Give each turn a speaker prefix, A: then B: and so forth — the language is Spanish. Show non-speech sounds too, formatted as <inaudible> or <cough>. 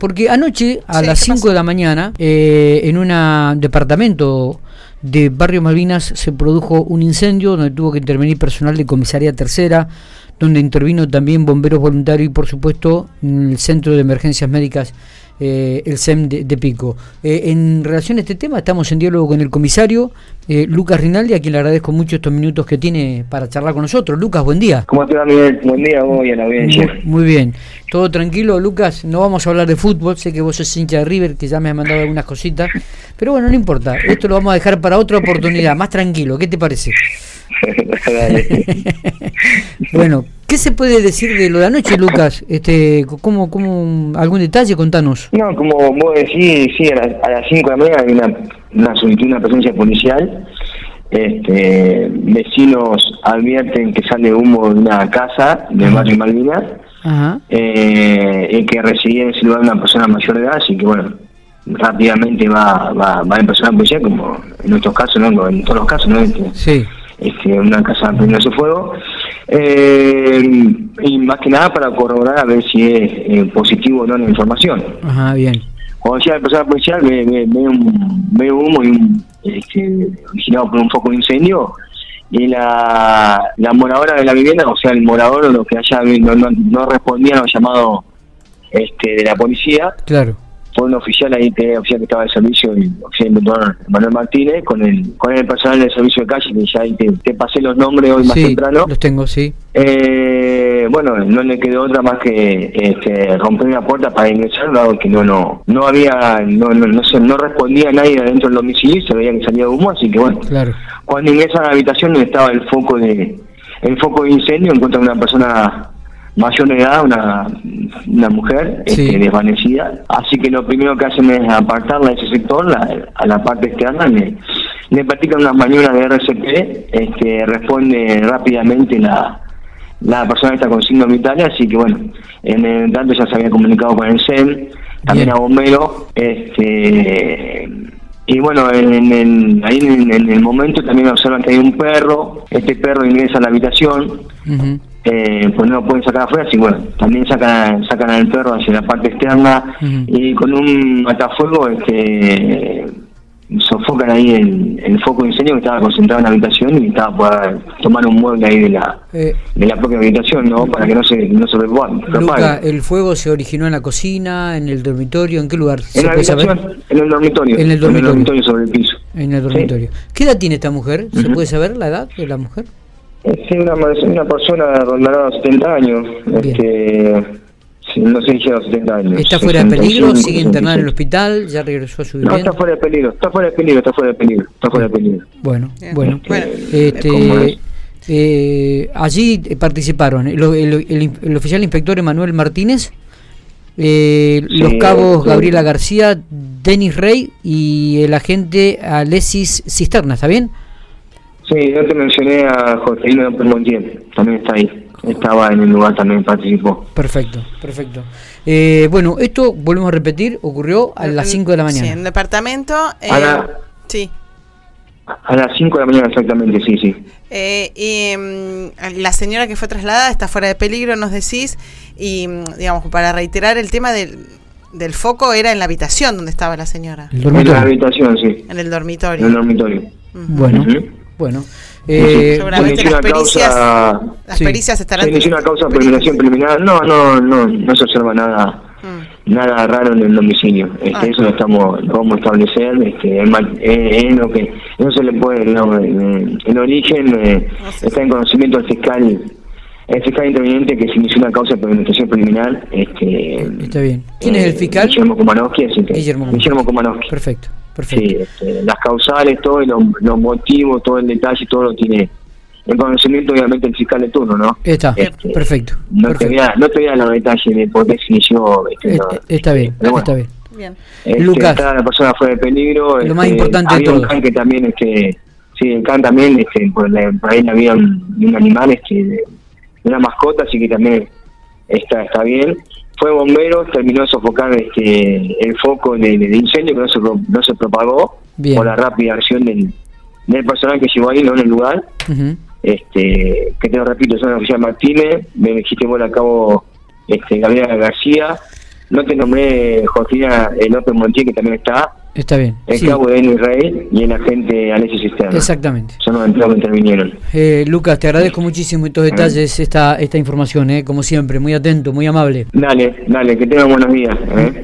A: Porque anoche a
B: Sí,
A: las
B: ¿qué
A: 5
B: pasó?
A: de la mañana, eh, en un departamento de Barrio Malvinas, se produjo un incendio donde tuvo que intervenir personal de comisaría tercera, donde intervino también bomberos voluntarios y, por supuesto, el Centro de Emergencias Médicas, eh, el SEM de, de Pico. Eh, en relación a este tema, estamos en diálogo con el comisario eh, Lucas Rinaldi, a quien le agradezco mucho estos minutos que tiene para charlar con nosotros. Lucas, buen día.
C: ¿Cómo te va, Miguel? Buen día, vos y a la audiencia.
A: Muy, muy bien, todo tranquilo, Lucas. No vamos a hablar de fútbol. Sé que vos sos hincha de River, que ya me has mandado algunas cositas. Pero bueno, no importa. Esto lo vamos a dejar para otra oportunidad, más tranquilo. ¿Qué te parece? <laughs> <laughs> Bueno, ¿qué se puede decir de lo de anoche, Lucas? Este, ¿cómo, cómo, ¿Algún detalle? Contanos.
C: No, como vos decís, sí, a, las- a las 5 de la mañana hay una, una solicitud, una presencia policial. Este, vecinos advierten que sale humo de una casa del barrio Malvinas eh, y que residía en ese lugar una persona mayor de edad, así que bueno, rápidamente va, va, va a empezar la policía, como en nuestros casos, ¿no? en todos los casos, ¿no? Este,
A: Sí.
C: este, una casa prendiendo fuego. Eh, y más que nada para corroborar a ver si es eh, positivo o no la información.
A: Ajá, bien.
C: Cuando llega el personal policial ve, ve, ve un, ve humo y un, este, originado por un foco de incendio y la, la moradora de la vivienda, o sea, el morador o lo que haya no, no, no respondían a los llamados este, de la policía,
A: Claro.
C: Fue un oficial ahí que oficial que estaba de servicio el oficial Manuel Martínez con el con el personal de servicio de calle que ya ahí te, te pasé los nombres hoy más
A: Sí,
C: temprano
A: los tengo, sí.
C: eh, bueno no le quedó otra más que este, romper la puerta para ingresar dado que no no no había no no no, se- no respondía nadie adentro del domicilio se veía que salía humo así que bueno
A: Claro.
C: cuando ingresan a la habitación estaba el foco de el foco de incendio encuentran una persona mayor de edad, una, una mujer
A: Sí.
C: este, desvanecida. Así que lo primero que hacen es apartarla de ese sector, la- a la parte externa, le, le practican unas maniobras de RCP, este, responde rápidamente la, la persona que está con signos vitales, así que bueno, en el tanto ya se había comunicado con el SEM, también
A: Bien.
C: a bomberos, este y bueno, en, el- ahí en, en el momento también observan que hay un perro, este perro ingresa a la habitación. Eh, pues no lo pueden sacar afuera, así bueno, también sacan, sacan al perro hacia la parte externa y con un matafuego este, sofocan ahí el, el foco de incendio que estaba concentrado en la habitación y estaba por tomar un mueble ahí de la
A: Eh,
C: de la propia habitación, ¿no? Para que no se, no se.
A: Luca, ¿el fuego se originó en la cocina, en el dormitorio? ¿En qué lugar? ¿Se
C: en la
A: saber?
C: habitación, en el dormitorio.
A: En el dormitorio.
C: sobre el piso.
A: En el dormitorio. ¿Qué edad tiene esta mujer? ¿Se puede saber la edad de la mujer?
C: Es una, una persona rondará los 70 años. Este, sí, no sé si llega a los 70 años.
A: ¿Está fuera de peligro?
C: 65,
A: ¿Sigue internada en el
C: 66.
A: hospital? ¿Ya regresó a su
C: No,
A: vivienda?
C: está fuera de peligro, está fuera de peligro, está fuera de peligro, está fuera de peligro.
A: Bueno,
B: Bien.
A: bueno.
B: Bueno,
C: ¿cómo
A: Este,
C: es?
A: eh, allí eh, participaron el, el- el- el oficial inspector Emanuel Martínez, eh,
C: Sí,
A: los cabos
C: sí.
A: Gabriela García, Denis Rey y el agente Alexis Cisterna, ¿está bien?
C: Sí, yo te mencioné a Jorgelino López Montiel, también está ahí. Estaba en el lugar, también participó.
A: Perfecto, perfecto. Eh, bueno, esto, volvemos a repetir, ocurrió a las 5 de la
B: Sí, en
A: mañana.
B: el departamento. eh,
C: A la-
B: Sí.
C: A las 5 de la mañana exactamente, sí, sí.
B: Eh, y mm, la señora que fue trasladada está fuera de peligro, nos decís. Y, mm, digamos, para reiterar el tema del, del foco, era en la habitación donde estaba la señora,
A: El
C: En la habitación, sí.
B: en el
C: En
B: dormitorio.
C: el dormitorio.
A: Bueno,
C: Ujú.
A: Bueno. Eh,
B: Seguramente las
C: una
B: pericias,
C: causa-
B: las
A: sí.
B: pericias estarán.
C: Se inició una causa de eliminación preliminar. No, no, no, no se observa nada.
B: Mm.
C: nada raro en el domicilio. Este,
B: Ah.
C: Eso lo estamos lo vamos a establecer. Este, es, ma- es- es lo que no se le puede. no, eh, el origen eh, está en conocimiento del fiscal. El fiscal interviniente que se inició una causa de investigación preliminar. Este,
A: Está bien. ¿Quién es el fiscal?
C: Guillermo que-
A: Guillermo
C: Guillermo.
A: Perfecto, perfecto.
C: Sí, este, las causales, todos los, los motivos, todo el detalle, todo lo tiene en conocimiento, obviamente, el fiscal de turno, ¿no?
A: Está,
C: Este,
A: perfecto.
C: No te,
A: perfecto.
C: voy a, no te voy a dar los detalles de por qué se inició. este,
A: Eh,
C: no.
A: eh, está bien,
C: bueno,
A: está bien.
B: Bien.
C: Este,
A: Lucas.
C: está la persona fue de peligro.
A: Lo
C: este,
A: más importante de
C: había un
A: todo.
C: can que también, este, sí, el can también, este, por, la- por ahí había un, un animal, este, de- una mascota, así que también está, está bien. Fue bombero, terminó de sofocar este, el foco de, de incendio que no se, no se propagó
A: Bien.
C: por la rápida acción del, del personal que llegó ahí, no en el lugar. Este, que te lo repito, son el oficial Martínez, me dijiste vos a cabo este, Gabriela García, no te nombré Josina López Montiel, que también está,
A: Está bien.
C: el
A: sí.
C: cabo de Israel y el agente Alexis Cisterna.
A: Exactamente.
C: Son los empleados que intervinieron.
A: Eh, Lucas, te agradezco muchísimo estos detalles, esta, esta información, eh, como siempre, muy atento, muy amable.
C: Dale, dale, que tengan buenos días. ¿eh?